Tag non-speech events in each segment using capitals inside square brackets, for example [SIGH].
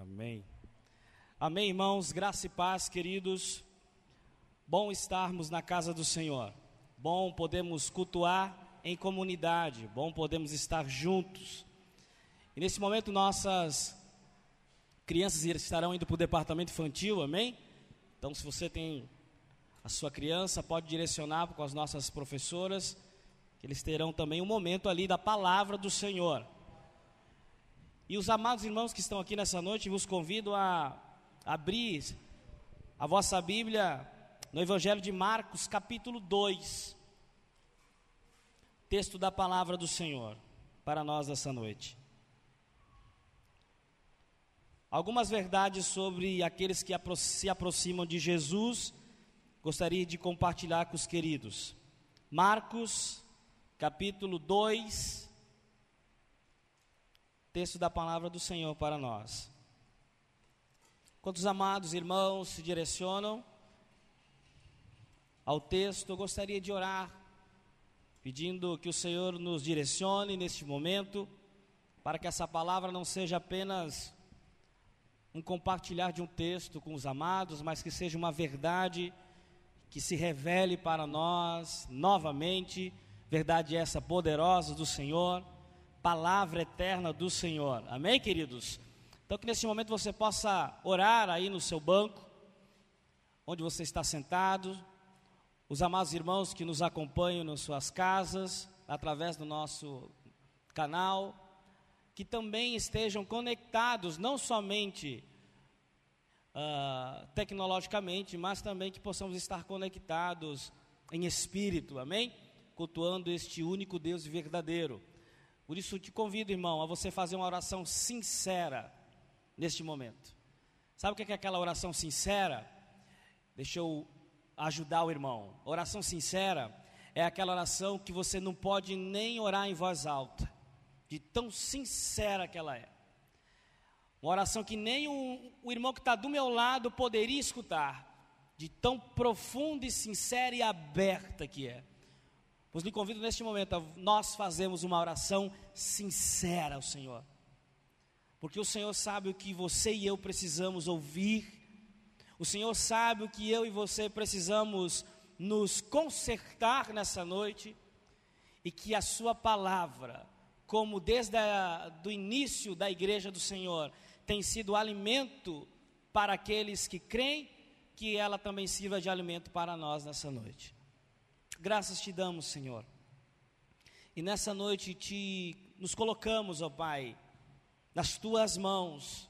Amém. Amém, irmãos. Graça e paz, queridos. Bom estarmos na casa do Senhor. Bom podemos cultuar em comunidade. Bom podemos estar juntos. E nesse momento nossas crianças estarão indo para o departamento infantil, amém? Então, se você tem a sua criança, pode direcionar com as nossas professoras, que eles terão também um momento ali da palavra do Senhor. E os amados irmãos que estão aqui nessa noite, vos convido a abrir a vossa Bíblia no Evangelho de Marcos, capítulo 2. Texto da palavra do Senhor para nós essa noite. Algumas verdades sobre aqueles que se aproximam de Jesus, gostaria de compartilhar com os queridos. Marcos, capítulo 2, texto da palavra do Senhor para nós. Quantos amados irmãos se direcionam ao texto, eu gostaria de orar, pedindo que o Senhor nos direcione neste momento, para que essa palavra não seja apenas um compartilhar de um texto com os amados, mas que seja uma verdade que se revele para nós novamente, verdade essa poderosa do Senhor palavra eterna do Senhor. Amém, queridos? Então, que nesse momento você possa orar aí no seu banco, onde você está sentado, os amados irmãos que nos acompanham nas suas casas, através do nosso canal, que também estejam conectados, não somente uh, tecnologicamente, mas também que possamos estar conectados em espírito, amém? Cultuando este único Deus verdadeiro. Por isso te convido, irmão, a você fazer uma oração sincera neste momento. Sabe o que é aquela oração sincera? Deixa eu ajudar o irmão. Oração sincera é aquela oração que você não pode nem orar em voz alta, de tão sincera que ela é. Uma oração que nem o, o irmão que está do meu lado poderia escutar, de tão profunda e sincera e aberta que é. Pois lhe convido neste momento a nós fazemos uma oração sincera ao Senhor. Porque o Senhor sabe o que você e eu precisamos ouvir. O Senhor sabe o que eu e você precisamos nos consertar nessa noite. E que a sua palavra, como desde o início da igreja do Senhor, tem sido alimento para aqueles que creem, que ela também sirva de alimento para nós nessa noite. Graças te damos, Senhor. E nessa noite te nos colocamos, ó Pai, nas tuas mãos,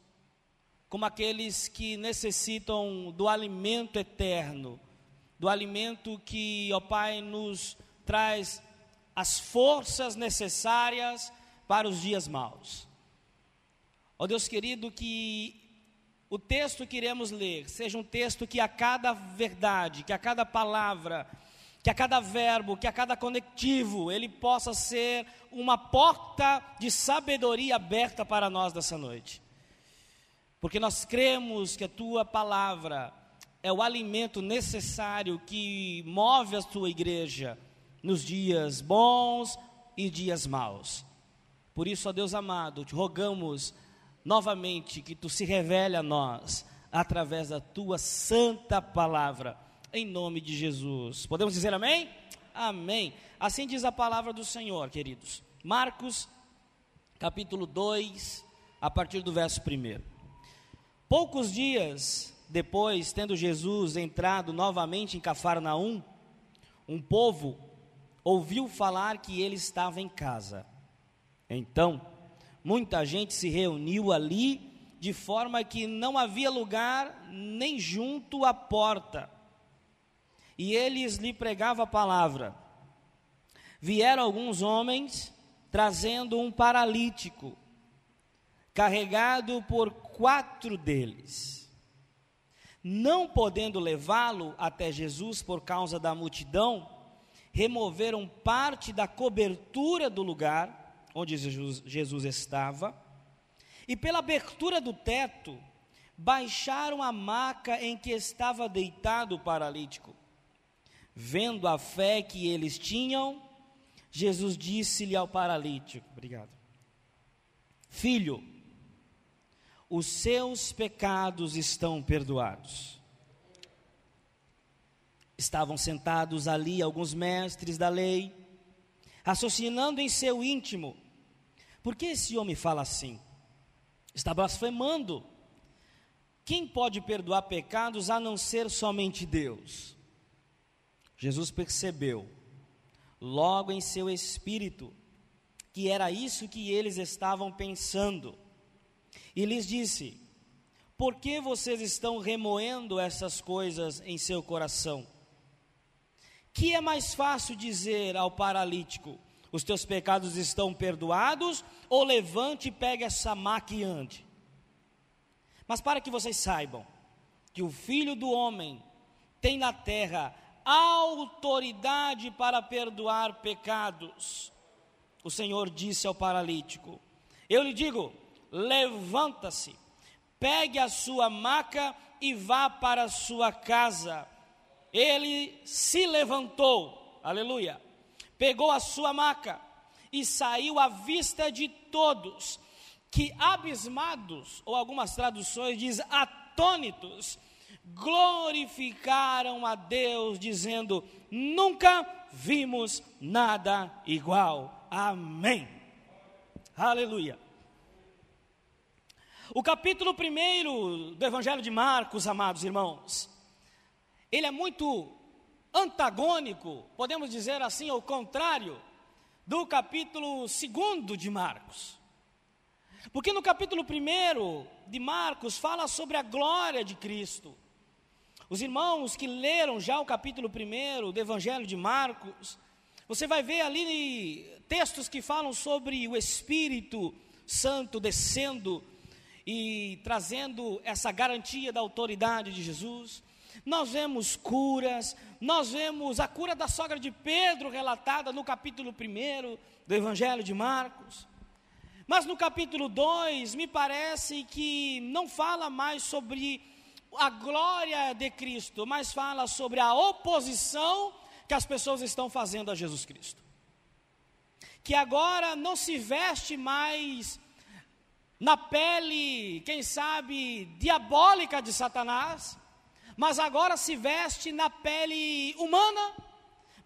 como aqueles que necessitam do alimento eterno, do alimento que, ó Pai, nos traz as forças necessárias para os dias maus. Ó Deus querido, que o texto que iremos ler seja um texto que a cada verdade, que a cada palavra, que a cada verbo, que a cada conectivo, ele possa ser uma porta de sabedoria aberta para nós dessa noite. Porque nós cremos que a tua palavra é o alimento necessário que move a tua igreja nos dias bons e dias maus. Por isso, ó Deus amado, te rogamos novamente que tu se revele a nós através da tua santa palavra em nome de Jesus. Podemos dizer amém? Amém. Assim diz a palavra do Senhor, queridos. Marcos, capítulo 2, a partir do verso 1. Poucos dias depois, tendo Jesus entrado novamente em Cafarnaum, um povo ouviu falar que ele estava em casa. Então, muita gente se reuniu ali, de forma que não havia lugar nem junto à porta e eles lhe pregavam a palavra. Vieram alguns homens trazendo um paralítico, carregado por quatro deles. Não podendo levá-lo até Jesus por causa da multidão, removeram parte da cobertura do lugar onde Jesus, Jesus estava, e pela abertura do teto, baixaram a maca em que estava deitado o paralítico. Vendo a fé que eles tinham, Jesus disse-lhe ao paralítico: Obrigado. Filho, os seus pecados estão perdoados. Estavam sentados ali alguns mestres da lei, raciocinando em seu íntimo: por que esse homem fala assim? Está blasfemando. Quem pode perdoar pecados a não ser somente Deus? Jesus percebeu, logo em seu espírito, que era isso que eles estavam pensando. E lhes disse: Por que vocês estão remoendo essas coisas em seu coração? Que é mais fácil dizer ao paralítico: Os teus pecados estão perdoados, ou levante e pegue essa maca e ande? Mas para que vocês saibam que o filho do homem tem na terra autoridade para perdoar pecados. O Senhor disse ao paralítico: Eu lhe digo, levanta-se, pegue a sua maca e vá para a sua casa. Ele se levantou, aleluia, pegou a sua maca e saiu à vista de todos, que abismados, ou algumas traduções diz atônitos, glorificaram a Deus, dizendo: Nunca vimos nada igual. Amém. Aleluia. O capítulo 1 do Evangelho de Marcos, amados irmãos, ele é muito antagônico, podemos dizer assim, ao contrário, do capítulo 2 de Marcos. Porque no capítulo 1 de Marcos fala sobre a glória de Cristo. Os irmãos que leram já o capítulo 1 do Evangelho de Marcos, você vai ver ali textos que falam sobre o Espírito Santo descendo e trazendo essa garantia da autoridade de Jesus. Nós vemos curas, nós vemos a cura da sogra de Pedro relatada no capítulo 1 do Evangelho de Marcos. Mas no capítulo 2, me parece que não fala mais sobre a glória de Cristo, mas fala sobre a oposição que as pessoas estão fazendo a Jesus Cristo. Que agora não se veste mais na pele, quem sabe, diabólica de Satanás, mas agora se veste na pele humana,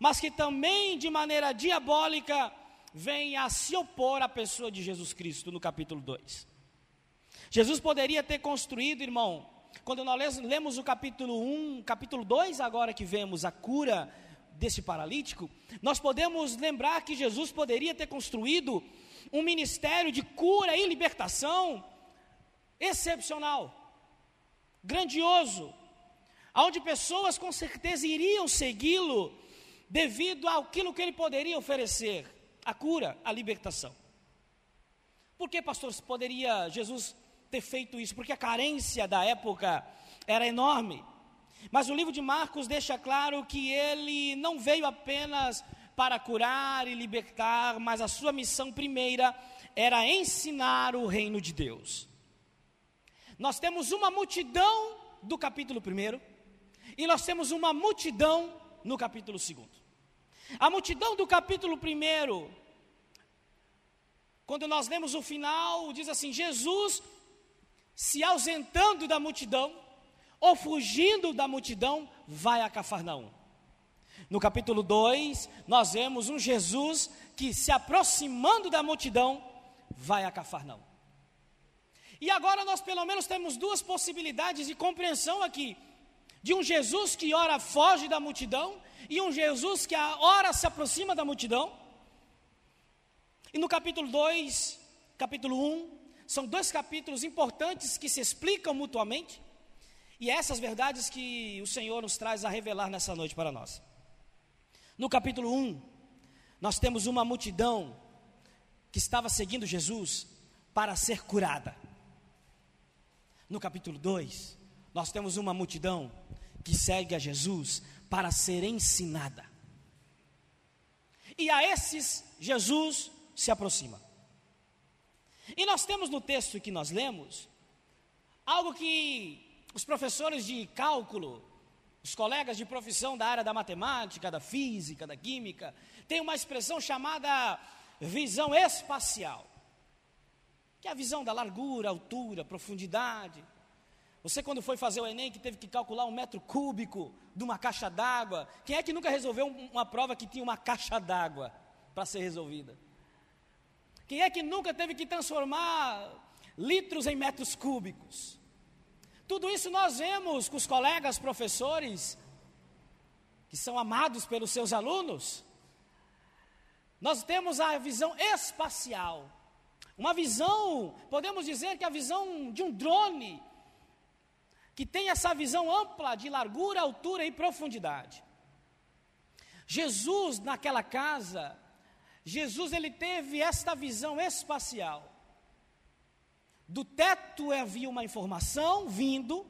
mas que também de maneira diabólica vem a se opor à pessoa de Jesus Cristo, no capítulo 2. Jesus poderia ter construído, irmão, quando nós lemos o capítulo 1, capítulo 2, agora que vemos a cura desse paralítico, nós podemos lembrar que Jesus poderia ter construído um ministério de cura e libertação excepcional, grandioso, onde pessoas com certeza iriam segui-lo devido àquilo que ele poderia oferecer, a cura, a libertação. Por que, pastor, poderia Jesus ter feito isso? Porque a carência da época era enorme. Mas o livro de Marcos deixa claro que ele não veio apenas para curar e libertar, mas a sua missão primeira era ensinar o reino de Deus. Nós temos uma multidão do capítulo 1 e nós temos uma multidão no capítulo 2. A multidão do capítulo 1, quando nós lemos o final, diz assim: Jesus se ausentando da multidão, ou fugindo da multidão, vai a Cafarnaum. No capítulo 2, nós vemos um Jesus que, se aproximando da multidão, vai a Cafarnaum. E agora nós, pelo menos, temos duas possibilidades de compreensão aqui: de um Jesus que ora foge da multidão e um Jesus que a se aproxima da multidão. E no capítulo 2, capítulo 1, um, são dois capítulos importantes que se explicam mutuamente. E é essas verdades que o Senhor nos traz a revelar nessa noite para nós. No capítulo 1, nós temos uma multidão que estava seguindo Jesus para ser curada. No capítulo 2, nós temos uma multidão que segue a Jesus para ser ensinada. E a esses Jesus se aproxima. E nós temos no texto que nós lemos algo que os professores de cálculo os colegas de profissão da área da matemática, da física, da química, têm uma expressão chamada visão espacial. Que a a visão da largura, altura, profundidade. Você, quando foi fazer o Enem, que teve que calcular um metro cúbico de uma caixa d'água, quem é que nunca resolveu uma prova que tinha uma caixa d'água para ser resolvida? Quem é que nunca teve que transformar litros em metros cúbicos? Tudo isso nós vemos com os colegas professores, que são amados pelos seus alunos. Nós temos a visão espacial, uma visão, podemos dizer que a visão de um drone, que tem essa visão ampla de largura, altura e profundidade. Jesus naquela casa, Jesus ele teve esta visão espacial. Do teto havia uma informação vindo,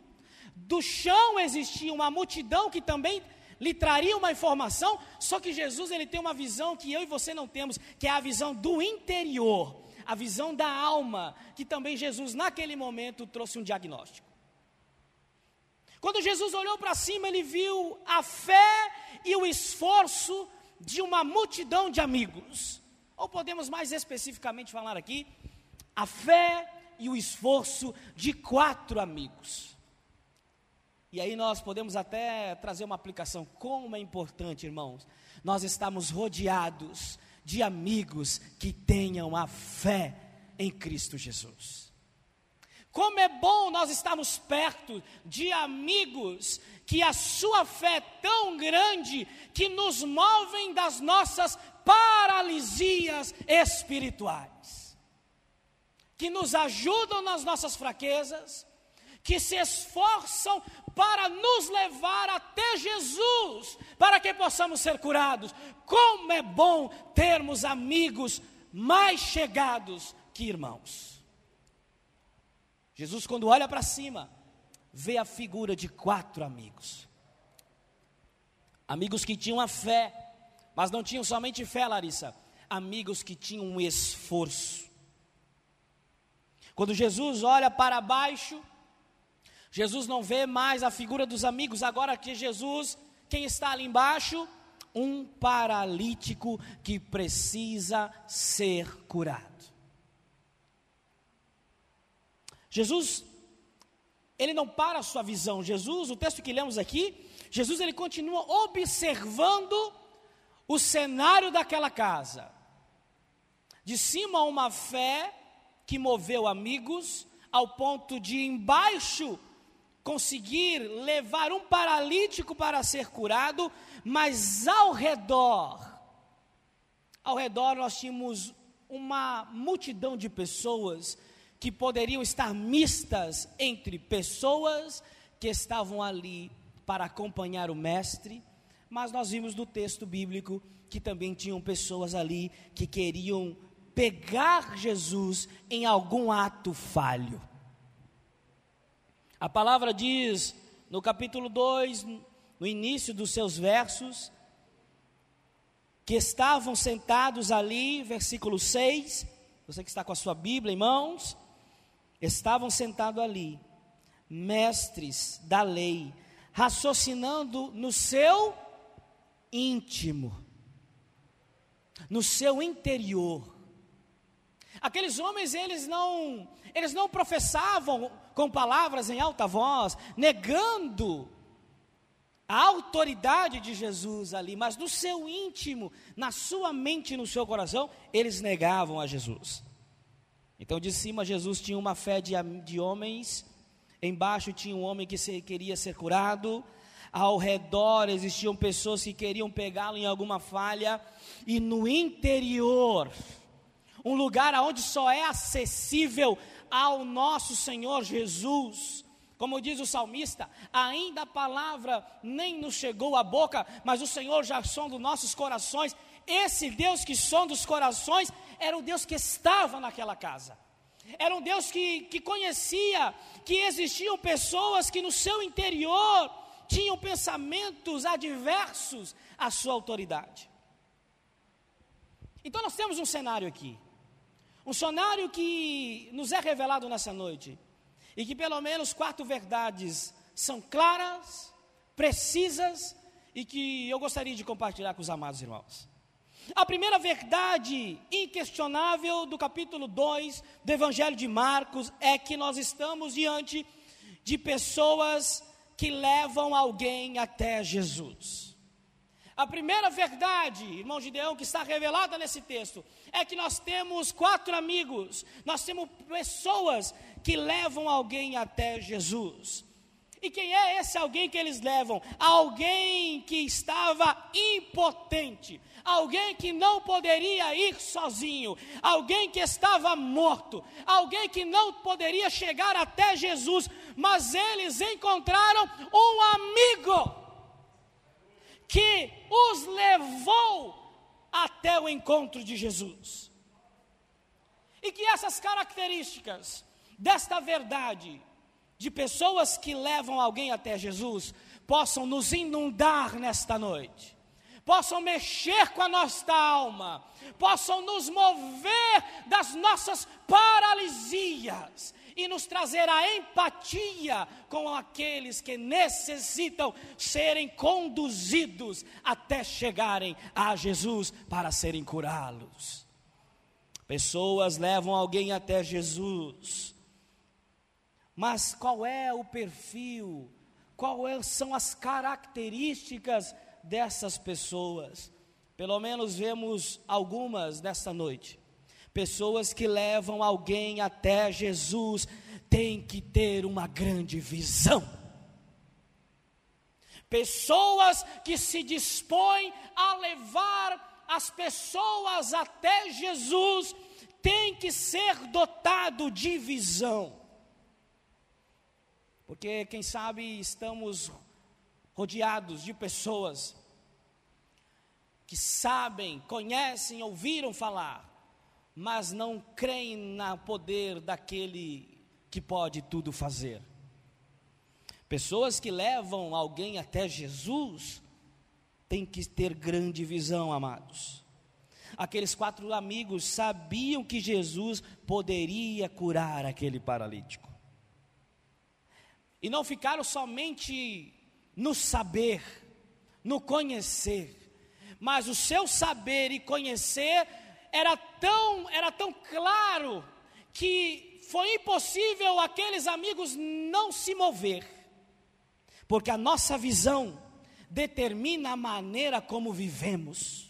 do chão existia uma multidão que também lhe traria uma informação, só que Jesus ele tem uma visão que eu e você não temos, que é a visão do interior, a visão da alma, que também Jesus naquele momento trouxe um diagnóstico. Quando Jesus olhou para cima, ele viu a fé e o esforço de uma multidão de amigos. Ou podemos mais especificamente falar aqui, a fé e o esforço de quatro amigos. E aí nós podemos até trazer uma aplicação. Como é importante, irmãos, nós estamos rodeados de amigos que tenham a fé em Cristo Jesus. Como é bom nós estarmos perto de amigos que a sua fé é tão grande que nos movem das nossas paralisias espirituais, que nos ajudam nas nossas fraquezas, que se esforçam para nos levar até Jesus, para que possamos ser curados. Como é bom termos amigos mais chegados que irmãos. Jesus, quando olha para cima, vê a figura de quatro amigos. Amigos que tinham a fé, mas não tinham somente fé, Larissa. Amigos que tinham um esforço. Quando Jesus olha para baixo, Jesus não vê mais a figura dos amigos, agora que Jesus, quem está ali embaixo? Um paralítico que precisa ser curado. Jesus, ele não para a sua visão. Jesus, o texto que lemos aqui, Jesus ele continua observando o cenário daquela casa. De cima uma fé que moveu amigos ao ponto de embaixo conseguir levar um paralítico para ser curado, mas ao redor, ao redor nós tínhamos uma multidão de pessoas que poderiam estar mistas entre pessoas que estavam ali para acompanhar o mestre, mas nós vimos no texto bíblico que também tinham pessoas ali que queriam pegar Jesus em algum ato falho. A palavra diz no capítulo 2, no início dos seus versos, que estavam sentados ali, versículo 6, você que está com a sua Bíblia em mãos, estavam sentados ali, mestres da lei, raciocinando no seu íntimo, no seu interior. Aqueles homens, eles não, eles não professavam com palavras em alta voz, negando a autoridade de Jesus ali, mas no seu íntimo, na sua mente no seu coração, eles negavam a Jesus. Então, de cima, Jesus tinha uma fé de, de homens, embaixo tinha um homem que se, queria ser curado, ao redor existiam pessoas que queriam pegá-lo em alguma falha, e no interior, um lugar onde só é acessível ao nosso Senhor Jesus. Como diz o salmista, ainda a palavra nem nos chegou à boca, mas o Senhor já sonda nossos corações. Esse Deus que sonda os corações era o Deus que estava naquela casa. Era um Deus que, que conhecia que existiam pessoas que no seu interior tinham pensamentos adversos à sua autoridade. Então nós temos um cenário aqui. Um cenário que nos é revelado nessa noite. E que pelo menos quatro verdades são claras, precisas e que eu gostaria de compartilhar com os amados irmãos. A primeira verdade inquestionável do capítulo 2 do Evangelho de Marcos é que nós estamos diante de pessoas que levam alguém até Jesus. A primeira verdade, irmão Gideão, que está revelada nesse texto, é que nós temos quatro amigos, nós temos pessoas que levam alguém até Jesus. E quem é esse alguém que eles levam? Alguém que estava impotente, alguém que não poderia ir sozinho, alguém que estava morto, alguém que não poderia chegar até Jesus, mas eles encontraram um amigo que os levou até o encontro de Jesus. E que essas características desta verdade de pessoas que levam alguém até Jesus possam nos inundar nesta noite, possam mexer com a nossa alma, possam nos mover das nossas paralisias e nos trazer a empatia com aqueles que necessitam serem conduzidos até chegarem a Jesus para serem curados. Pessoas levam alguém até Jesus mas qual é o perfil? Quais são as características dessas pessoas? Pelo menos vemos algumas nessa noite. Pessoas que levam alguém até Jesus têm que ter uma grande visão. Pessoas que se dispõem a levar as pessoas até Jesus têm que ser dotado de visão. Porque, quem sabe, estamos rodeados de pessoas que sabem, conhecem, ouviram falar, mas não creem no poder daquele que pode tudo fazer. Pessoas que levam alguém até Jesus têm que ter grande visão, amados. Aqueles quatro amigos sabiam que Jesus poderia curar aquele paralítico. E não ficaram somente no saber, no conhecer, mas o seu saber e conhecer era tão, era tão claro que foi impossível aqueles amigos não se mover, porque a nossa visão determina a maneira como vivemos.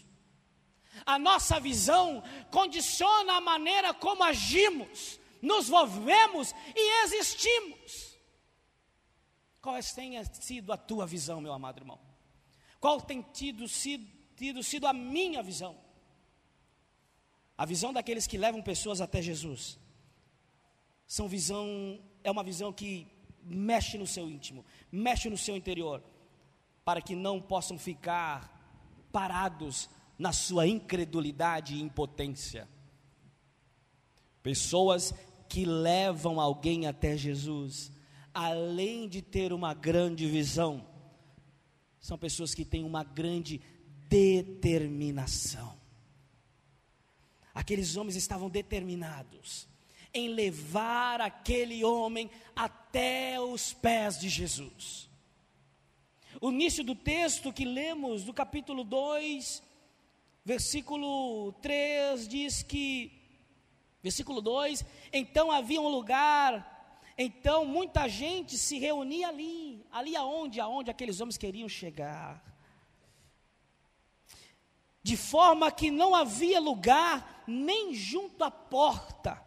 A nossa visão condiciona a maneira como agimos, nos movemos e existimos. Qual tenha sido a tua visão, meu amado irmão? Qual tem tido sido, tido sido a minha visão? A visão daqueles que levam pessoas até Jesus. São visão, é uma visão que mexe no seu íntimo, mexe no seu interior, para que não possam ficar parados na sua incredulidade e impotência. Pessoas que levam alguém até Jesus além de ter uma grande visão, são pessoas que têm uma grande determinação. Aqueles homens estavam determinados em levar aquele homem até os pés de Jesus. O início do texto que lemos, do capítulo 2, versículo 3, diz que, versículo 2: Então havia um lugar então muita gente se reunia ali, ali aonde, aonde aqueles homens queriam chegar. De forma que não havia lugar nem junto à porta.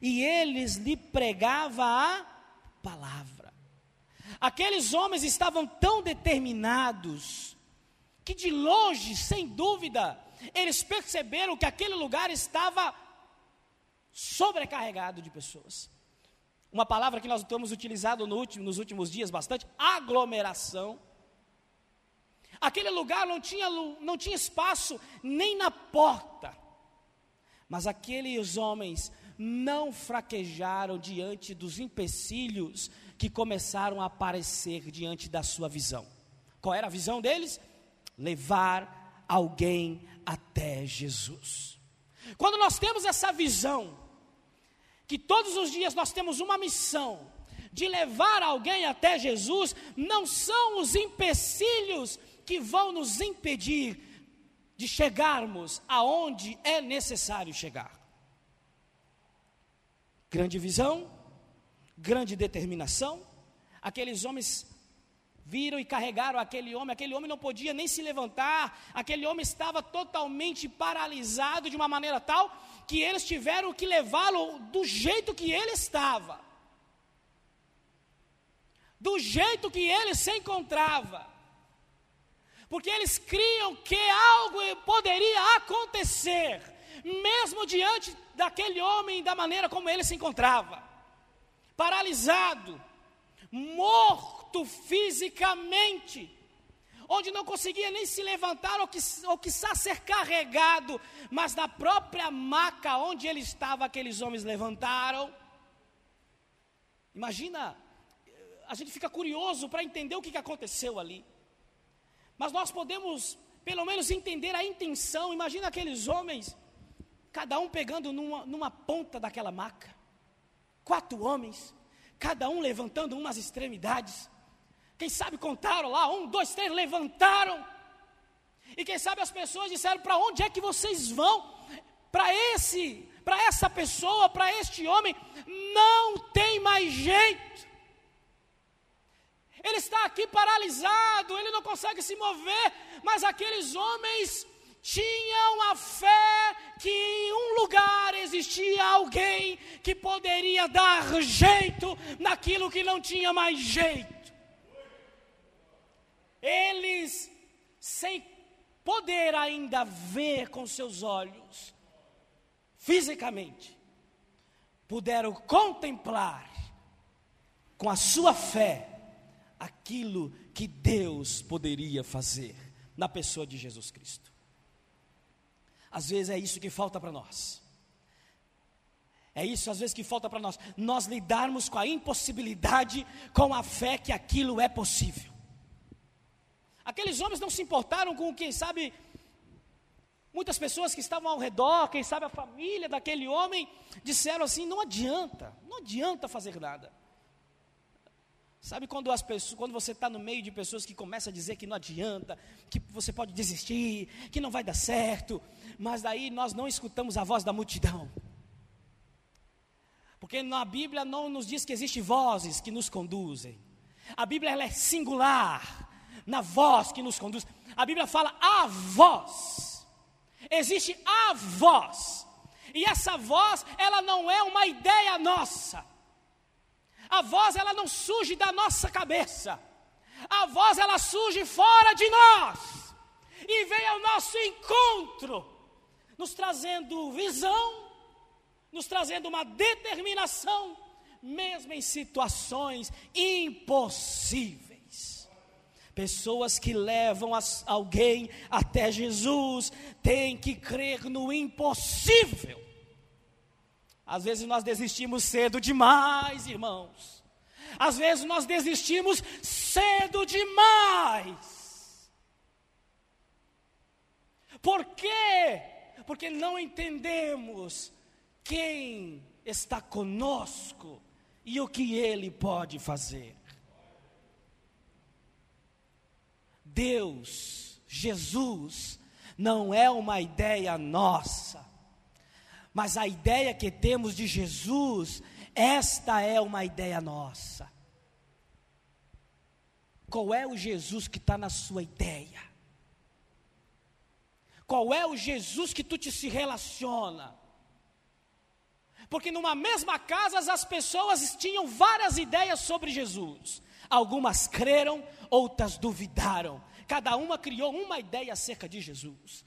E eles lhe pregavam a palavra. Aqueles homens estavam tão determinados que de longe, sem dúvida, eles perceberam que aquele lugar estava sobrecarregado de pessoas uma palavra que nós temos utilizado no último, nos últimos dias bastante, aglomeração. Aquele lugar não tinha, não tinha espaço nem na porta. Mas aqueles homens não fraquejaram diante dos empecilhos que começaram a aparecer diante da sua visão. Qual era a visão deles? Levar alguém até Jesus. Quando nós temos essa visão, que todos os dias nós temos uma missão de levar alguém até Jesus, não são os empecilhos que vão nos impedir de chegarmos aonde é necessário chegar. Grande visão, grande determinação. Aqueles homens viram e carregaram aquele homem, aquele homem não podia nem se levantar, aquele homem estava totalmente paralisado de uma maneira tal que eles tiveram que levá-lo do jeito que ele estava. Do jeito que ele se encontrava. Porque eles criam que algo poderia acontecer, mesmo diante daquele homem, da maneira como ele se encontrava paralisado, morto fisicamente, onde não conseguia nem se levantar ou, que, ou quiçá ser carregado, mas na própria maca onde ele estava, aqueles homens levantaram. Imagina, a gente fica curioso para entender o que, que aconteceu ali, mas nós podemos pelo menos entender a intenção. Imagina aqueles homens, cada um pegando numa, numa ponta daquela maca quatro homens, cada um levantando umas extremidades. Quem sabe contaram lá, um, dois, três, levantaram. E quem sabe as pessoas disseram: para onde é que vocês vão? Para esse, para essa pessoa, para este homem, não tem mais jeito. Ele está aqui paralisado, ele não consegue se mover, mas aqueles homens tinham a fé que em um lugar existia alguém que poderia dar jeito naquilo que não tinha mais jeito. Eles, sem poder ainda ver com seus olhos, fisicamente, puderam contemplar com a sua fé aquilo que Deus poderia fazer na pessoa de Jesus Cristo. Às vezes é isso que falta para nós. É isso às vezes que falta para nós. Nós lidarmos com a impossibilidade, com a fé que aquilo é possível. Aqueles homens não se importaram com, quem sabe, muitas pessoas que estavam ao redor, quem sabe a família daquele homem, disseram assim: não adianta, não adianta fazer nada. Sabe quando, as pessoas, quando você está no meio de pessoas que começam a dizer que não adianta, que você pode desistir, que não vai dar certo, mas daí nós não escutamos a voz da multidão. Porque na Bíblia não nos diz que existem vozes que nos conduzem. A Bíblia é singular na voz que nos conduz. A Bíblia fala a voz. Existe a voz. E essa voz, ela não é uma ideia nossa. A voz ela não surge da nossa cabeça. A voz ela surge fora de nós. E vem ao nosso encontro, nos trazendo visão, nos trazendo uma determinação, mesmo em situações impossíveis. Pessoas que levam alguém até Jesus têm que crer no impossível às vezes nós desistimos cedo demais, irmãos. Às vezes nós desistimos cedo demais. Por quê? Porque não entendemos quem está conosco e o que ele pode fazer. Deus, Jesus, não é uma ideia nossa mas a ideia que temos de Jesus, esta é uma ideia nossa. Qual é o Jesus que está na sua ideia? Qual é o Jesus que tu te se relaciona? Porque numa mesma casa as pessoas tinham várias ideias sobre Jesus. Algumas creram, outras duvidaram. Cada uma criou uma ideia acerca de Jesus.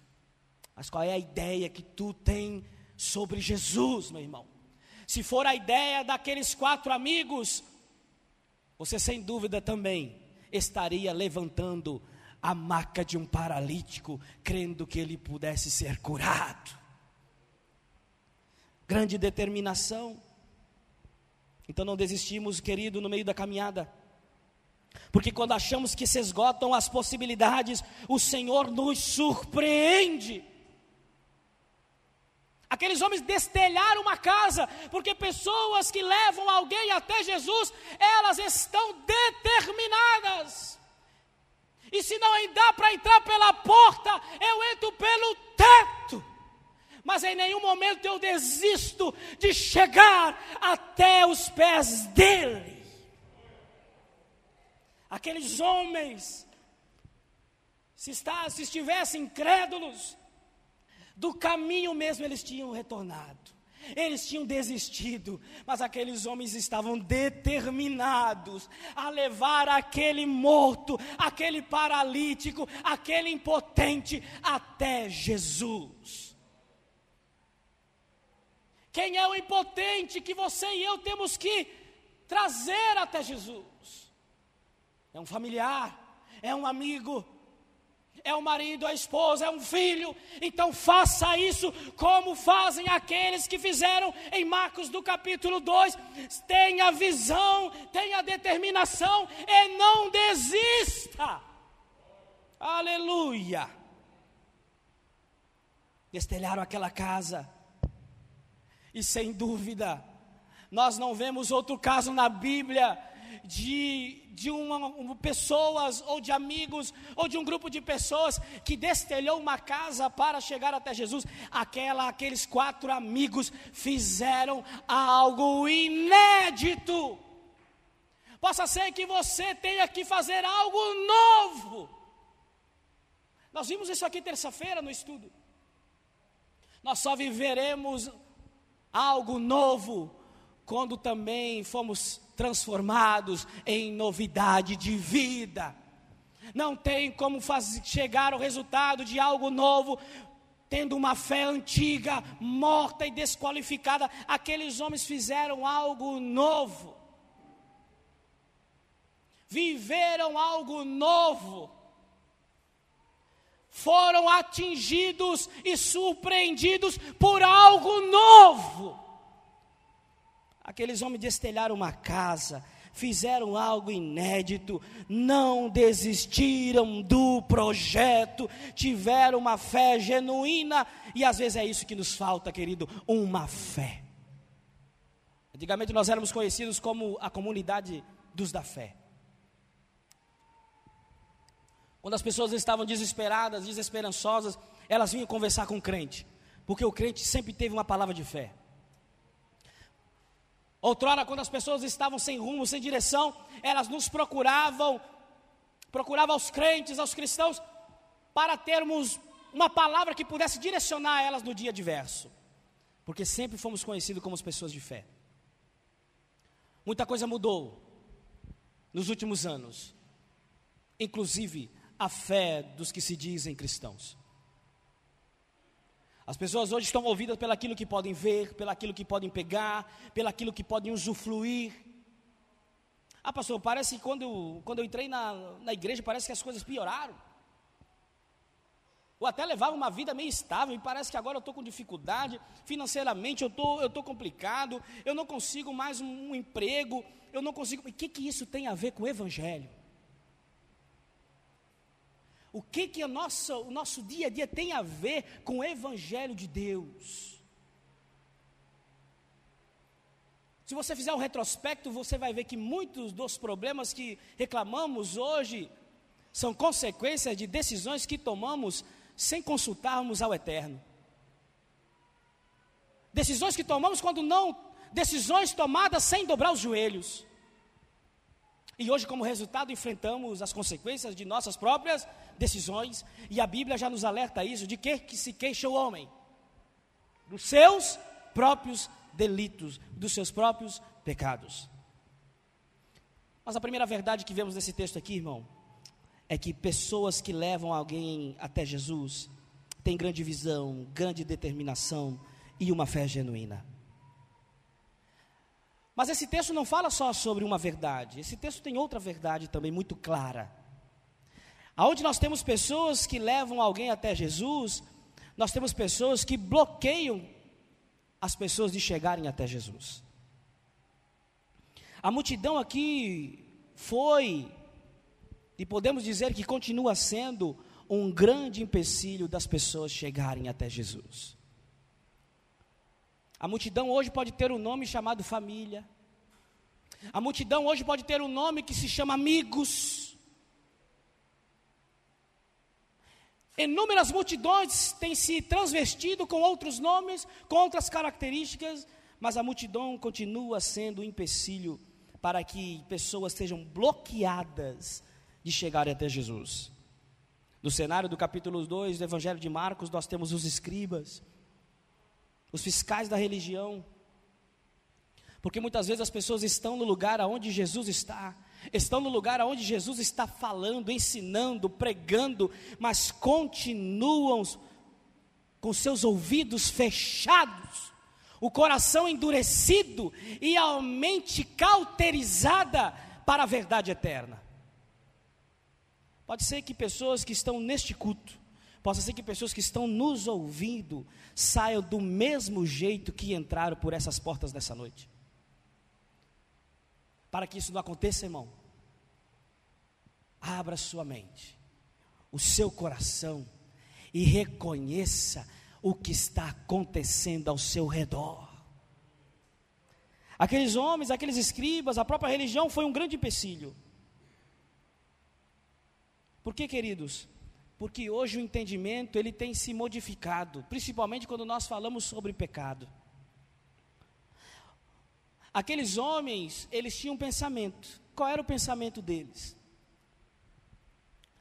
Mas qual é a ideia que tu tem sobre Jesus, meu irmão. Se for a ideia daqueles quatro amigos, você sem dúvida também estaria levantando a maca de um paralítico, crendo que ele pudesse ser curado. Grande determinação. Então não desistimos, querido, no meio da caminhada. Porque quando achamos que se esgotam as possibilidades, o Senhor nos surpreende. Aqueles homens destelharam uma casa, porque pessoas que levam alguém até Jesus, elas estão determinadas. E se não dá para entrar pela porta, eu entro pelo teto. Mas em nenhum momento eu desisto de chegar até os pés dele. Aqueles homens, se, está, se estivessem incrédulos, do caminho mesmo eles tinham retornado. Eles tinham desistido, mas aqueles homens estavam determinados a levar aquele morto, aquele paralítico, aquele impotente até Jesus. Quem é o impotente que você e eu temos que trazer até Jesus? É um familiar, é um amigo, é o marido, a esposa, é um filho. Então faça isso como fazem aqueles que fizeram em Marcos do capítulo 2. Tenha visão, tenha determinação e não desista. Aleluia. Destelharam aquela casa. E sem dúvida, nós não vemos outro caso na Bíblia de, de uma, uma, pessoas, ou de amigos, ou de um grupo de pessoas que destelhou uma casa para chegar até Jesus. Aquela, aqueles quatro amigos fizeram algo inédito. Possa ser que você tenha que fazer algo novo. Nós vimos isso aqui terça-feira no estudo. Nós só viveremos algo novo quando também fomos transformados em novidade de vida. Não tem como fazer, chegar ao resultado de algo novo tendo uma fé antiga, morta e desqualificada. Aqueles homens fizeram algo novo. Viveram algo novo. Foram atingidos e surpreendidos por algo novo. Aqueles homens destelharam uma casa, fizeram algo inédito, não desistiram do projeto, tiveram uma fé genuína, e às vezes é isso que nos falta, querido, uma fé. Antigamente nós éramos conhecidos como a comunidade dos da fé. Quando as pessoas estavam desesperadas, desesperançosas, elas vinham conversar com o crente, porque o crente sempre teve uma palavra de fé. Outrora, quando as pessoas estavam sem rumo, sem direção, elas nos procuravam, procuravam aos crentes, aos cristãos, para termos uma palavra que pudesse direcionar elas no dia adverso. Porque sempre fomos conhecidos como as pessoas de fé. Muita coisa mudou nos últimos anos, inclusive a fé dos que se dizem cristãos. As pessoas hoje estão movidas pelaquilo que podem ver, pelaquilo que podem pegar, pelaquilo que podem usufruir. Ah, pastor, parece que quando eu, quando eu entrei na, na igreja, parece que as coisas pioraram. Ou até levava uma vida meio estável, e parece que agora eu estou com dificuldade, financeiramente eu tô, estou tô complicado, eu não consigo mais um, um emprego, eu não consigo. E o que, que isso tem a ver com o Evangelho? O que que o nosso, o nosso dia a dia tem a ver com o Evangelho de Deus. Se você fizer um retrospecto, você vai ver que muitos dos problemas que reclamamos hoje são consequências de decisões que tomamos sem consultarmos ao Eterno. Decisões que tomamos quando não, decisões tomadas sem dobrar os joelhos. E hoje, como resultado, enfrentamos as consequências de nossas próprias decisões, e a Bíblia já nos alerta isso, de que, que se queixa o homem? Dos seus próprios delitos, dos seus próprios pecados. Mas a primeira verdade que vemos nesse texto aqui, irmão, é que pessoas que levam alguém até Jesus têm grande visão, grande determinação e uma fé genuína. Mas esse texto não fala só sobre uma verdade, esse texto tem outra verdade também muito clara. Aonde nós temos pessoas que levam alguém até Jesus, nós temos pessoas que bloqueiam as pessoas de chegarem até Jesus. A multidão aqui foi, e podemos dizer que continua sendo, um grande empecilho das pessoas chegarem até Jesus. A multidão hoje pode ter um nome chamado família. A multidão hoje pode ter um nome que se chama amigos. Inúmeras multidões têm se transvestido com outros nomes, com outras características, mas a multidão continua sendo um empecilho para que pessoas sejam bloqueadas de chegarem até Jesus. No cenário do capítulo 2 do Evangelho de Marcos, nós temos os escribas, os fiscais da religião, porque muitas vezes as pessoas estão no lugar aonde Jesus está, estão no lugar aonde Jesus está falando, ensinando, pregando, mas continuam com seus ouvidos fechados, o coração endurecido e a mente cauterizada para a verdade eterna. Pode ser que pessoas que estão neste culto, possa ser que pessoas que estão nos ouvindo saiam do mesmo jeito que entraram por essas portas nessa noite. Para que isso não aconteça, irmão, abra sua mente, o seu coração e reconheça o que está acontecendo ao seu redor. Aqueles homens, aqueles escribas, a própria religião foi um grande empecilho. Por que, queridos? Porque hoje o entendimento ele tem se modificado, principalmente quando nós falamos sobre pecado. Aqueles homens, eles tinham um pensamento. Qual era o pensamento deles?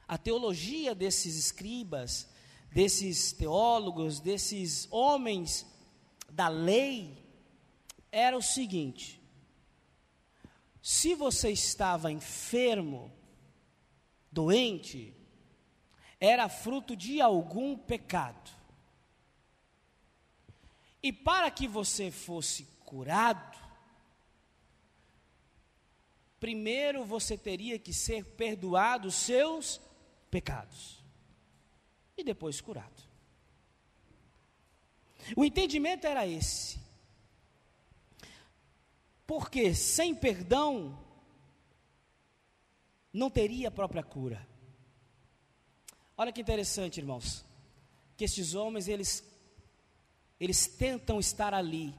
A teologia desses escribas, desses teólogos, desses homens da lei, era o seguinte: se você estava enfermo, doente, era fruto de algum pecado. E para que você fosse curado, primeiro você teria que ser perdoado os seus pecados e depois curado. O entendimento era esse. Porque sem perdão não teria a própria cura. Olha que interessante, irmãos, que estes homens eles eles tentam estar ali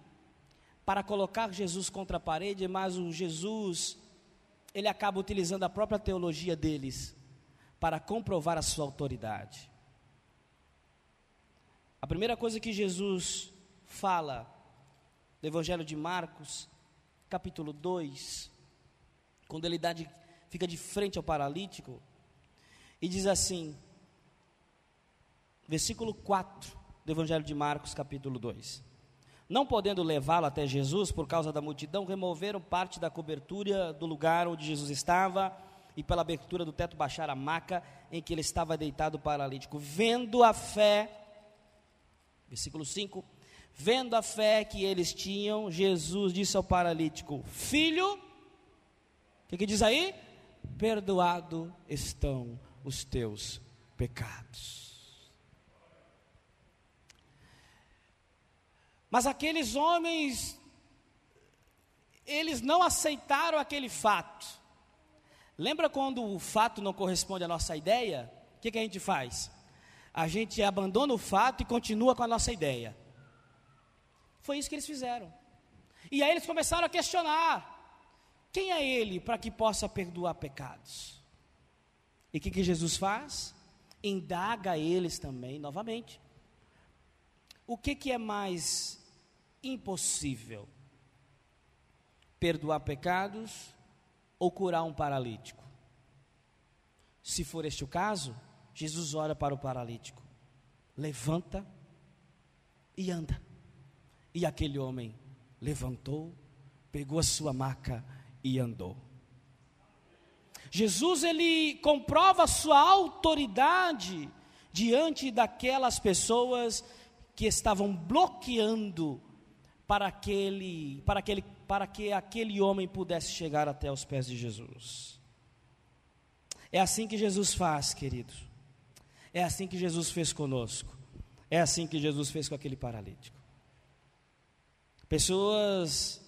para colocar Jesus contra a parede, mas o Jesus ele acaba utilizando a própria teologia deles para comprovar a sua autoridade. A primeira coisa que Jesus fala no Evangelho de Marcos, capítulo 2, quando ele de, fica de frente ao paralítico, e diz assim, versículo 4 do Evangelho de Marcos, capítulo 2. Não podendo levá-lo até Jesus por causa da multidão, removeram parte da cobertura do lugar onde Jesus estava e pela abertura do teto baixaram a maca em que ele estava deitado paralítico. Vendo a fé, versículo 5, vendo a fé que eles tinham, Jesus disse ao paralítico: Filho, o que, que diz aí? Perdoado estão os teus pecados. Mas aqueles homens, eles não aceitaram aquele fato. Lembra quando o fato não corresponde à nossa ideia? O que, que a gente faz? A gente abandona o fato e continua com a nossa ideia. Foi isso que eles fizeram. E aí eles começaram a questionar: quem é ele para que possa perdoar pecados? E o que, que Jesus faz? Indaga eles também novamente. O que, que é mais impossível perdoar pecados ou curar um paralítico. Se for este o caso, Jesus ora para o paralítico: levanta e anda. E aquele homem levantou, pegou a sua maca e andou. Jesus ele comprova sua autoridade diante daquelas pessoas que estavam bloqueando para, aquele, para, aquele, para que aquele homem pudesse chegar até os pés de Jesus. É assim que Jesus faz, querido. É assim que Jesus fez conosco. É assim que Jesus fez com aquele paralítico. Pessoas,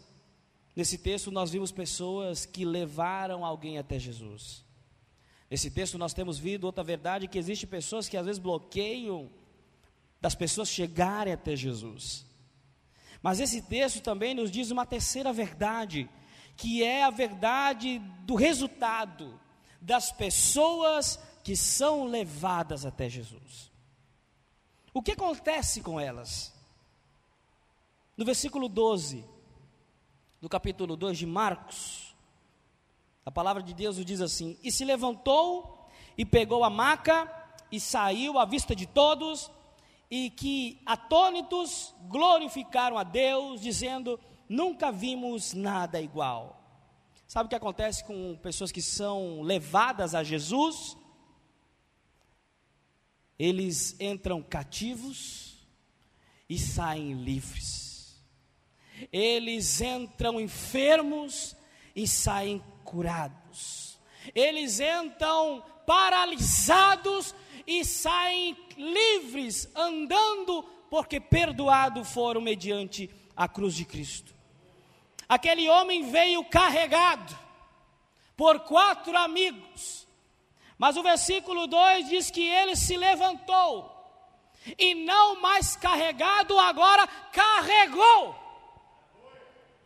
nesse texto nós vimos pessoas que levaram alguém até Jesus. Nesse texto nós temos visto outra verdade que existe pessoas que às vezes bloqueiam das pessoas chegarem até Jesus. Mas esse texto também nos diz uma terceira verdade, que é a verdade do resultado das pessoas que são levadas até Jesus. O que acontece com elas? No versículo 12 do capítulo 2 de Marcos, a palavra de Deus diz assim: E se levantou e pegou a maca e saiu à vista de todos, e que atônitos glorificaram a Deus, dizendo: Nunca vimos nada igual. Sabe o que acontece com pessoas que são levadas a Jesus? Eles entram cativos e saem livres. Eles entram enfermos e saem curados. Eles entram paralisados e saem livres, andando, porque perdoado foram mediante a cruz de Cristo. Aquele homem veio carregado por quatro amigos, mas o versículo 2 diz que ele se levantou e não mais carregado, agora carregou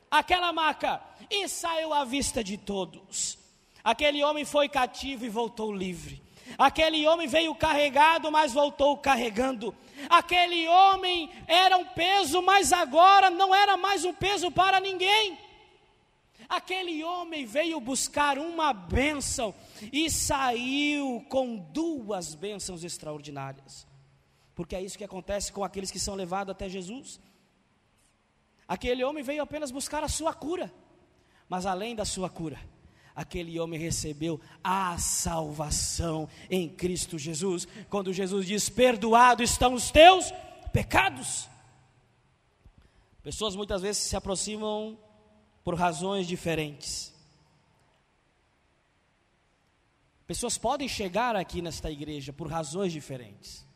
aquela maca e saiu à vista de todos. Aquele homem foi cativo e voltou livre. Aquele homem veio carregado, mas voltou carregando. Aquele homem era um peso, mas agora não era mais um peso para ninguém. Aquele homem veio buscar uma bênção e saiu com duas bênçãos extraordinárias. Porque é isso que acontece com aqueles que são levados até Jesus. Aquele homem veio apenas buscar a sua cura, mas além da sua cura, aquele homem recebeu a salvação em Cristo Jesus. Quando Jesus diz: Perdoado estão os teus pecados. Pessoas muitas vezes se aproximam por razões diferentes. Pessoas podem chegar aqui nesta igreja por razões diferentes.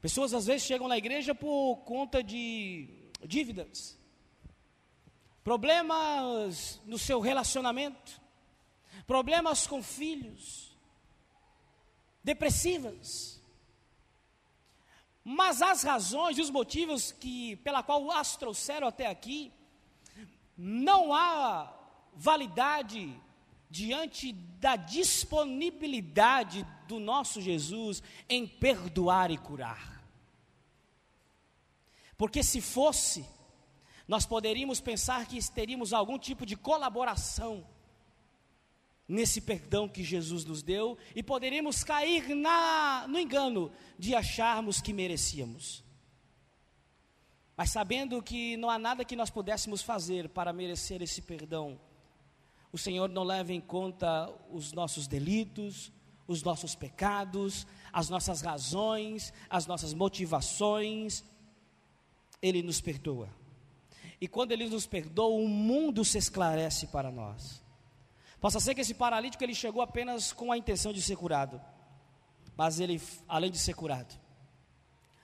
Pessoas às vezes chegam na igreja por conta de dívidas, problemas no seu relacionamento, problemas com filhos, depressivas. Mas as razões e os motivos que pela qual as trouxeram até aqui não há validade diante da disponibilidade do nosso Jesus em perdoar e curar. Porque se fosse, nós poderíamos pensar que teríamos algum tipo de colaboração nesse perdão que Jesus nos deu e poderíamos cair na, no engano de acharmos que merecíamos. Mas sabendo que não há nada que nós pudéssemos fazer para merecer esse perdão, o Senhor não leva em conta os nossos delitos, os nossos pecados, as nossas razões, as nossas motivações, Ele nos perdoa. E quando Ele nos perdoa, o mundo se esclarece para nós. Possa ser que esse paralítico ele chegou apenas com a intenção de ser curado, mas ele, além de ser curado,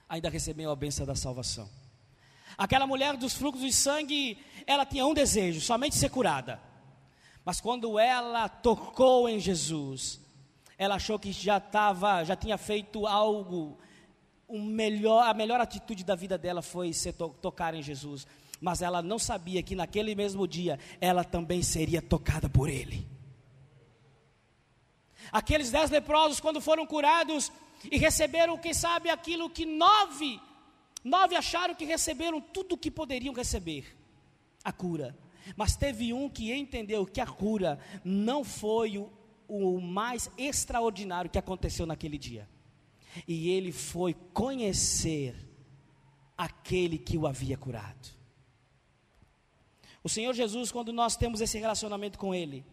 ainda recebeu a bênção da salvação. Aquela mulher dos fluxos de sangue, ela tinha um desejo, somente ser curada. Mas quando ela tocou em Jesus, ela achou que já estava, já tinha feito algo, um melhor, a melhor atitude da vida dela foi ser to, tocar em Jesus. Mas ela não sabia que naquele mesmo dia ela também seria tocada por ele. Aqueles dez leprosos, quando foram curados e receberam, quem sabe, aquilo que nove Nove acharam que receberam tudo o que poderiam receber a cura. Mas teve um que entendeu que a cura não foi o, o mais extraordinário que aconteceu naquele dia. E ele foi conhecer aquele que o havia curado. O Senhor Jesus, quando nós temos esse relacionamento com Ele,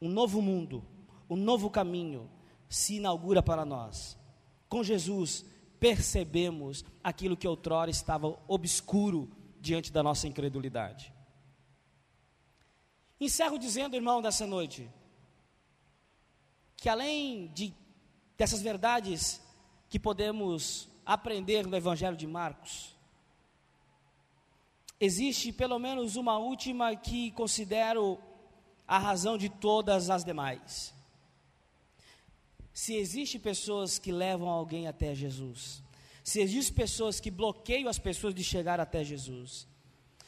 um novo mundo, um novo caminho se inaugura para nós. Com Jesus, percebemos aquilo que outrora estava obscuro diante da nossa incredulidade. Encerro dizendo, irmão, dessa noite, que além de dessas verdades que podemos aprender no Evangelho de Marcos, existe pelo menos uma última que considero a razão de todas as demais se existe pessoas que levam alguém até Jesus, se existe pessoas que bloqueiam as pessoas de chegar até Jesus,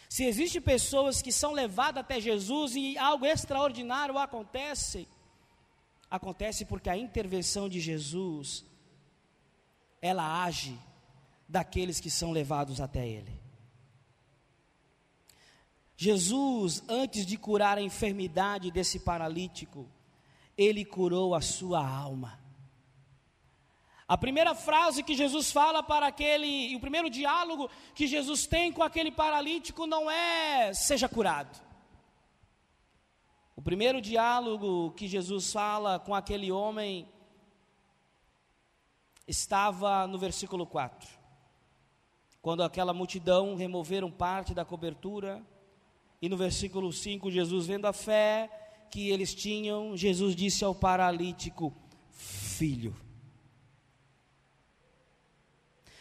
se existe pessoas que são levadas até Jesus e algo extraordinário acontece, acontece porque a intervenção de Jesus ela age daqueles que são levados até Ele. Jesus, antes de curar a enfermidade desse paralítico, ele curou a sua alma. A primeira frase que Jesus fala para aquele, o primeiro diálogo que Jesus tem com aquele paralítico não é seja curado. O primeiro diálogo que Jesus fala com aquele homem estava no versículo 4. Quando aquela multidão removeram parte da cobertura, e no versículo 5, Jesus, vendo a fé que eles tinham, Jesus disse ao paralítico: Filho.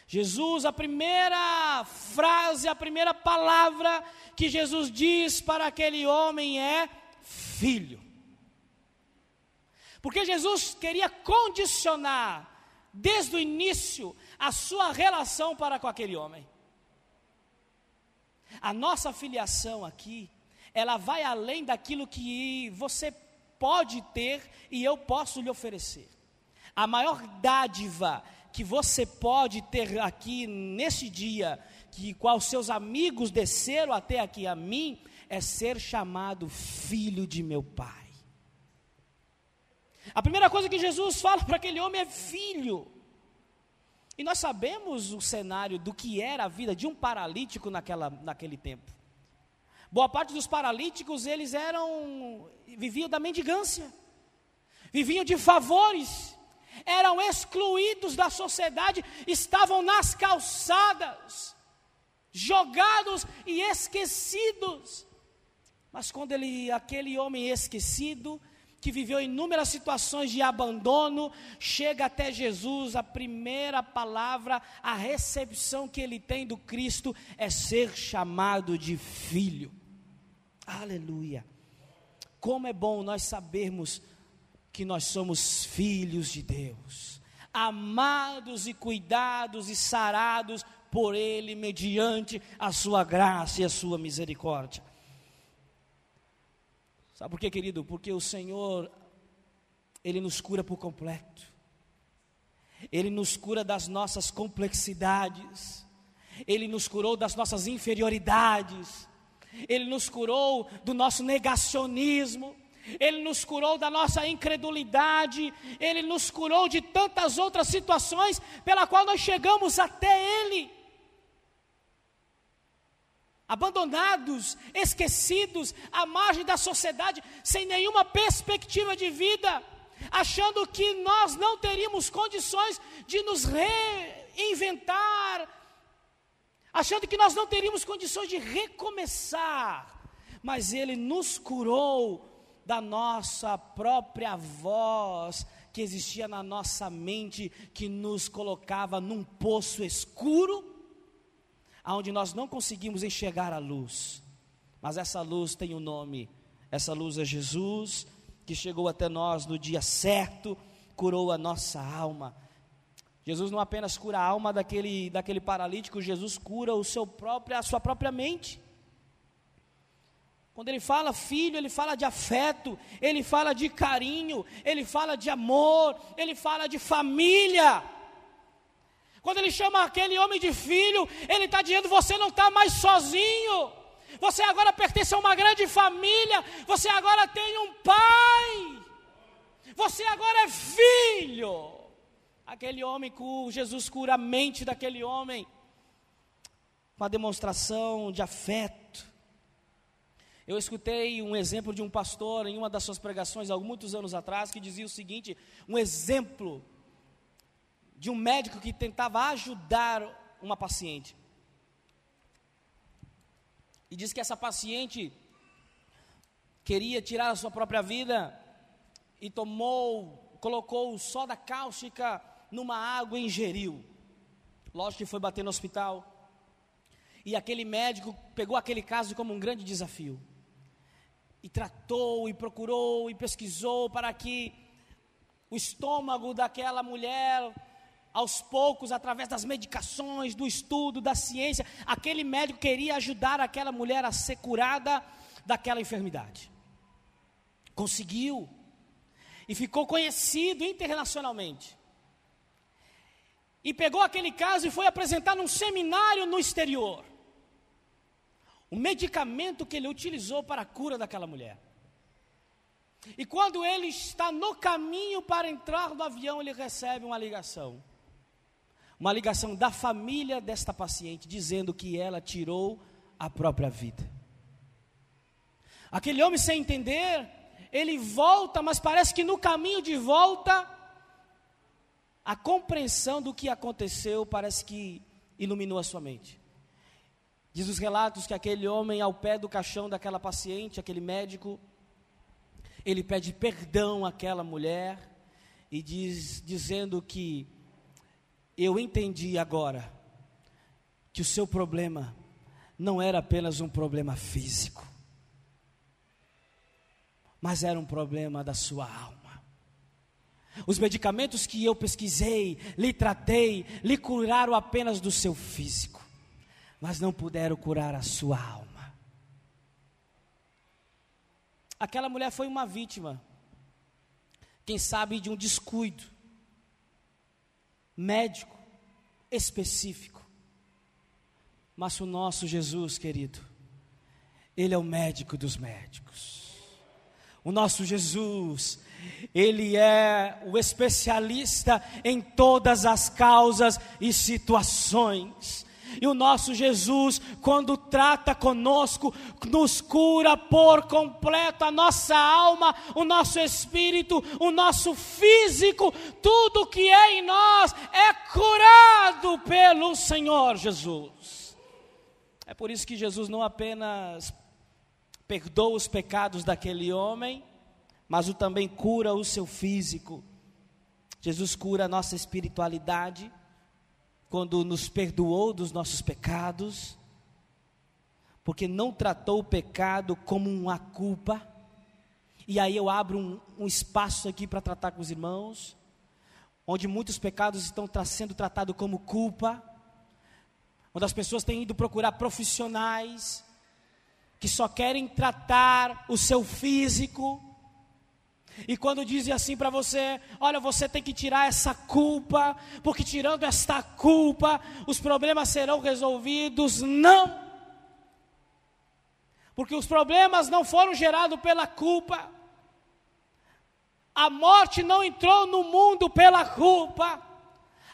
Jesus, a primeira frase, a primeira palavra que Jesus diz para aquele homem é: Filho. Porque Jesus queria condicionar, desde o início, a sua relação para com aquele homem. A nossa filiação aqui, ela vai além daquilo que você pode ter e eu posso lhe oferecer. A maior dádiva que você pode ter aqui nesse dia, que qual seus amigos desceram até aqui a mim, é ser chamado filho de meu pai. A primeira coisa que Jesus fala [LAUGHS] para aquele homem é filho. E nós sabemos o cenário do que era a vida de um paralítico naquela, naquele tempo. Boa parte dos paralíticos, eles eram, viviam da mendigância, viviam de favores, eram excluídos da sociedade, estavam nas calçadas, jogados e esquecidos. Mas quando ele, aquele homem esquecido, que viveu inúmeras situações de abandono, chega até Jesus, a primeira palavra, a recepção que ele tem do Cristo é ser chamado de filho. Aleluia. Como é bom nós sabermos que nós somos filhos de Deus, amados e cuidados e sarados por Ele, mediante a Sua graça e a Sua misericórdia. Sabe por quê, querido? Porque o Senhor, Ele nos cura por completo. Ele nos cura das nossas complexidades. Ele nos curou das nossas inferioridades. Ele nos curou do nosso negacionismo. Ele nos curou da nossa incredulidade, Ele nos curou de tantas outras situações pela qual nós chegamos até Ele abandonados, esquecidos, à margem da sociedade, sem nenhuma perspectiva de vida, achando que nós não teríamos condições de nos reinventar, achando que nós não teríamos condições de recomeçar, mas Ele nos curou da nossa própria voz que existia na nossa mente, que nos colocava num poço escuro aonde nós não conseguimos enxergar a luz. Mas essa luz tem um nome. Essa luz é Jesus, que chegou até nós no dia certo, curou a nossa alma. Jesus não apenas cura a alma daquele, daquele paralítico, Jesus cura o seu próprio, a sua própria mente. Quando ele fala filho, ele fala de afeto, ele fala de carinho, ele fala de amor, ele fala de família. Quando ele chama aquele homem de filho, ele está dizendo: você não está mais sozinho. Você agora pertence a uma grande família. Você agora tem um pai. Você agora é filho. Aquele homem, Jesus cura a mente daquele homem com a demonstração de afeto. Eu escutei um exemplo de um pastor em uma das suas pregações, há muitos anos atrás, que dizia o seguinte: um exemplo de um médico que tentava ajudar uma paciente. E diz que essa paciente queria tirar a sua própria vida e tomou, colocou soda cáustica numa água e ingeriu. Lógico que foi bater no hospital. E aquele médico pegou aquele caso como um grande desafio. E tratou, e procurou, e pesquisou para que o estômago daquela mulher aos poucos, através das medicações, do estudo, da ciência, aquele médico queria ajudar aquela mulher a ser curada daquela enfermidade. Conseguiu. E ficou conhecido internacionalmente. e pegou aquele caso e foi apresentar num seminário no exterior. O medicamento que ele utilizou para a cura daquela mulher. E quando ele está no caminho para entrar no avião, ele recebe uma ligação. Uma ligação da família desta paciente, dizendo que ela tirou a própria vida. Aquele homem, sem entender, ele volta, mas parece que no caminho de volta, a compreensão do que aconteceu parece que iluminou a sua mente. Diz os relatos que aquele homem, ao pé do caixão daquela paciente, aquele médico, ele pede perdão àquela mulher e diz, dizendo que eu entendi agora que o seu problema não era apenas um problema físico, mas era um problema da sua alma. Os medicamentos que eu pesquisei, lhe tratei, lhe curaram apenas do seu físico, mas não puderam curar a sua alma. Aquela mulher foi uma vítima, quem sabe de um descuido médico específico. Mas o nosso Jesus, querido, Ele é o médico dos médicos. O nosso Jesus, ele é o especialista em todas as causas e situações. E o nosso Jesus, quando trata conosco, nos cura por completo a nossa alma, o nosso espírito, o nosso físico, tudo que é em nós é curado pelo Senhor Jesus. É por isso que Jesus não apenas perdoa os pecados daquele homem, mas o também cura o seu físico. Jesus cura a nossa espiritualidade, quando nos perdoou dos nossos pecados, porque não tratou o pecado como uma culpa. E aí eu abro um, um espaço aqui para tratar com os irmãos, onde muitos pecados estão sendo tratados como culpa, onde as pessoas têm ido procurar profissionais que só querem tratar o seu físico, e quando dizem assim para você, olha, você tem que tirar essa culpa, porque tirando esta culpa, os problemas serão resolvidos. Não! Porque os problemas não foram gerados pela culpa. A morte não entrou no mundo pela culpa.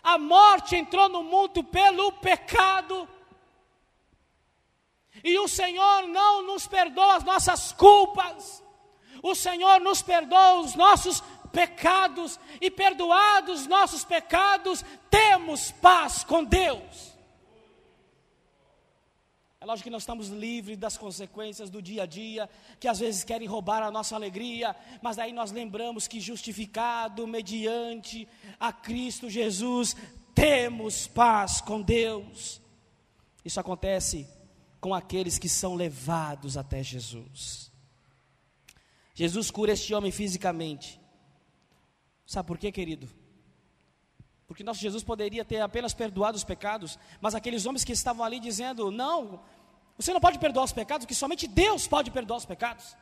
A morte entrou no mundo pelo pecado. E o Senhor não nos perdoa as nossas culpas. O Senhor nos perdoa os nossos pecados e perdoados nossos pecados, temos paz com Deus. É lógico que nós estamos livres das consequências do dia a dia, que às vezes querem roubar a nossa alegria, mas aí nós lembramos que justificado mediante a Cristo Jesus, temos paz com Deus. Isso acontece com aqueles que são levados até Jesus. Jesus cura este homem fisicamente. Sabe por quê, querido? Porque nosso Jesus poderia ter apenas perdoado os pecados, mas aqueles homens que estavam ali dizendo: Não, você não pode perdoar os pecados, que somente Deus pode perdoar os pecados.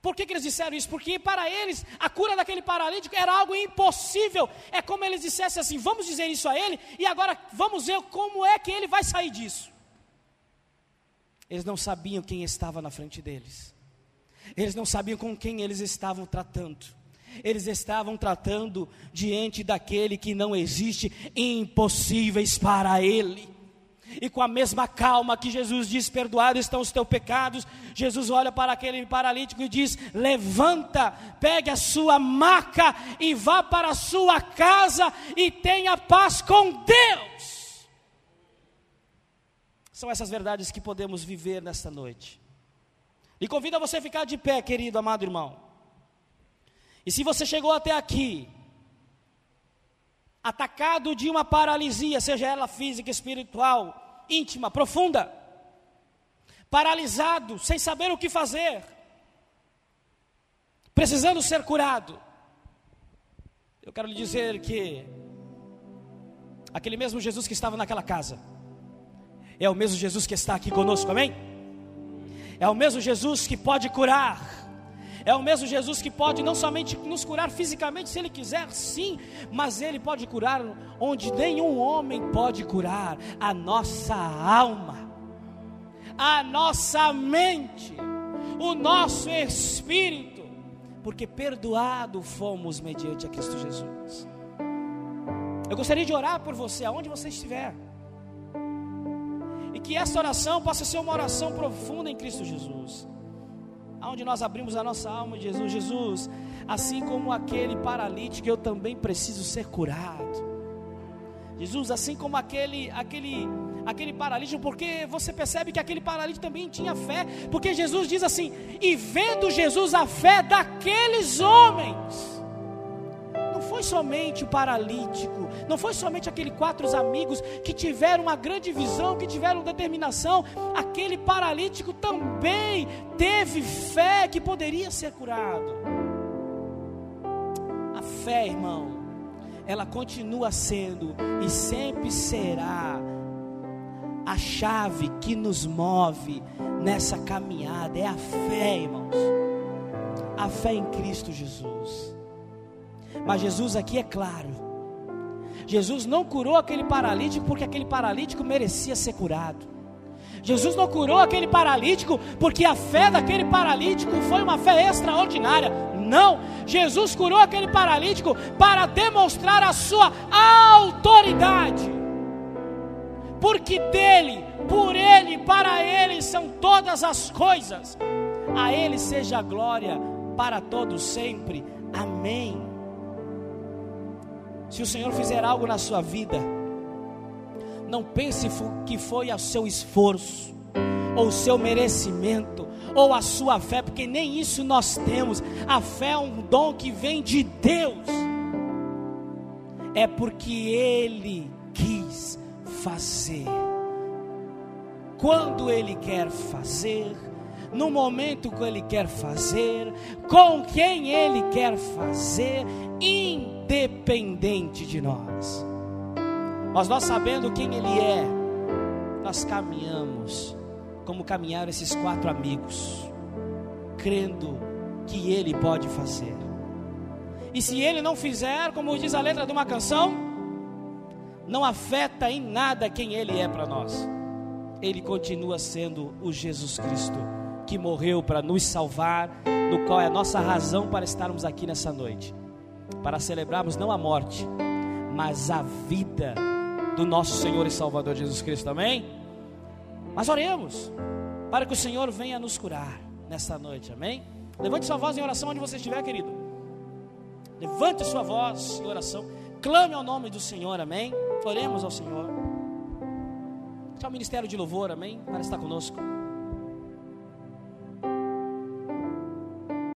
Por que, que, eles disseram isso? Porque para eles a cura daquele paralítico era algo impossível. É como eles dissessem assim: vamos dizer isso a ele e agora vamos ver como é que ele vai sair disso. Eles não sabiam quem estava na frente deles. Eles não sabiam com quem eles estavam tratando. Eles estavam tratando diante daquele que não existe impossíveis para ele. E com a mesma calma que Jesus diz: Perdoados estão os teus pecados, Jesus olha para aquele paralítico e diz: Levanta, pegue a sua maca e vá para a sua casa e tenha paz com Deus. São essas verdades que podemos viver nesta noite. E convido você a ficar de pé, querido, amado irmão. E se você chegou até aqui, atacado de uma paralisia, seja ela física, espiritual, íntima, profunda, paralisado, sem saber o que fazer, precisando ser curado, eu quero lhe dizer que aquele mesmo Jesus que estava naquela casa, é o mesmo Jesus que está aqui conosco, amém? É o mesmo Jesus que pode curar, É o mesmo Jesus que pode não somente nos curar fisicamente, se Ele quiser, sim, mas Ele pode curar onde nenhum homem pode curar a nossa alma, a nossa mente, o nosso espírito, porque perdoado fomos mediante a Cristo Jesus. Eu gostaria de orar por você, aonde você estiver. Que essa oração possa ser uma oração profunda em Cristo Jesus. Aonde nós abrimos a nossa alma Jesus, Jesus, assim como aquele paralítico, eu também preciso ser curado. Jesus, assim como aquele aquele aquele paralítico, porque você percebe que aquele paralítico também tinha fé, porque Jesus diz assim: "E vendo Jesus a fé daqueles homens, foi somente o paralítico, não foi somente aqueles quatro amigos que tiveram uma grande visão, que tiveram determinação, aquele paralítico também teve fé que poderia ser curado. A fé, irmão, ela continua sendo e sempre será a chave que nos move nessa caminhada, é a fé, irmãos. A fé em Cristo Jesus. Mas Jesus aqui é claro. Jesus não curou aquele paralítico porque aquele paralítico merecia ser curado. Jesus não curou aquele paralítico porque a fé daquele paralítico foi uma fé extraordinária. Não, Jesus curou aquele paralítico para demonstrar a sua autoridade. Porque dele, por ele, para ele são todas as coisas. A ele seja a glória para todos sempre. Amém. Se o Senhor fizer algo na sua vida, não pense que foi o seu esforço, ou o seu merecimento, ou a sua fé, porque nem isso nós temos. A fé é um dom que vem de Deus, é porque Ele quis fazer. Quando Ele quer fazer, no momento que Ele quer fazer, com quem Ele quer fazer, independente de nós. Mas nós sabendo quem Ele é, nós caminhamos como caminharam esses quatro amigos, crendo que Ele pode fazer. E se Ele não fizer, como diz a letra de uma canção, não afeta em nada quem Ele é para nós. Ele continua sendo o Jesus Cristo que morreu para nos salvar, no qual é a nossa razão para estarmos aqui nessa noite, para celebrarmos não a morte, mas a vida do nosso Senhor e Salvador Jesus Cristo, amém? Mas oremos, para que o Senhor venha nos curar nessa noite, amém? Levante sua voz em oração onde você estiver, querido. Levante sua voz em oração, clame ao nome do Senhor, amém? Oremos ao Senhor. Tchau, ministério de louvor, amém? Para estar conosco.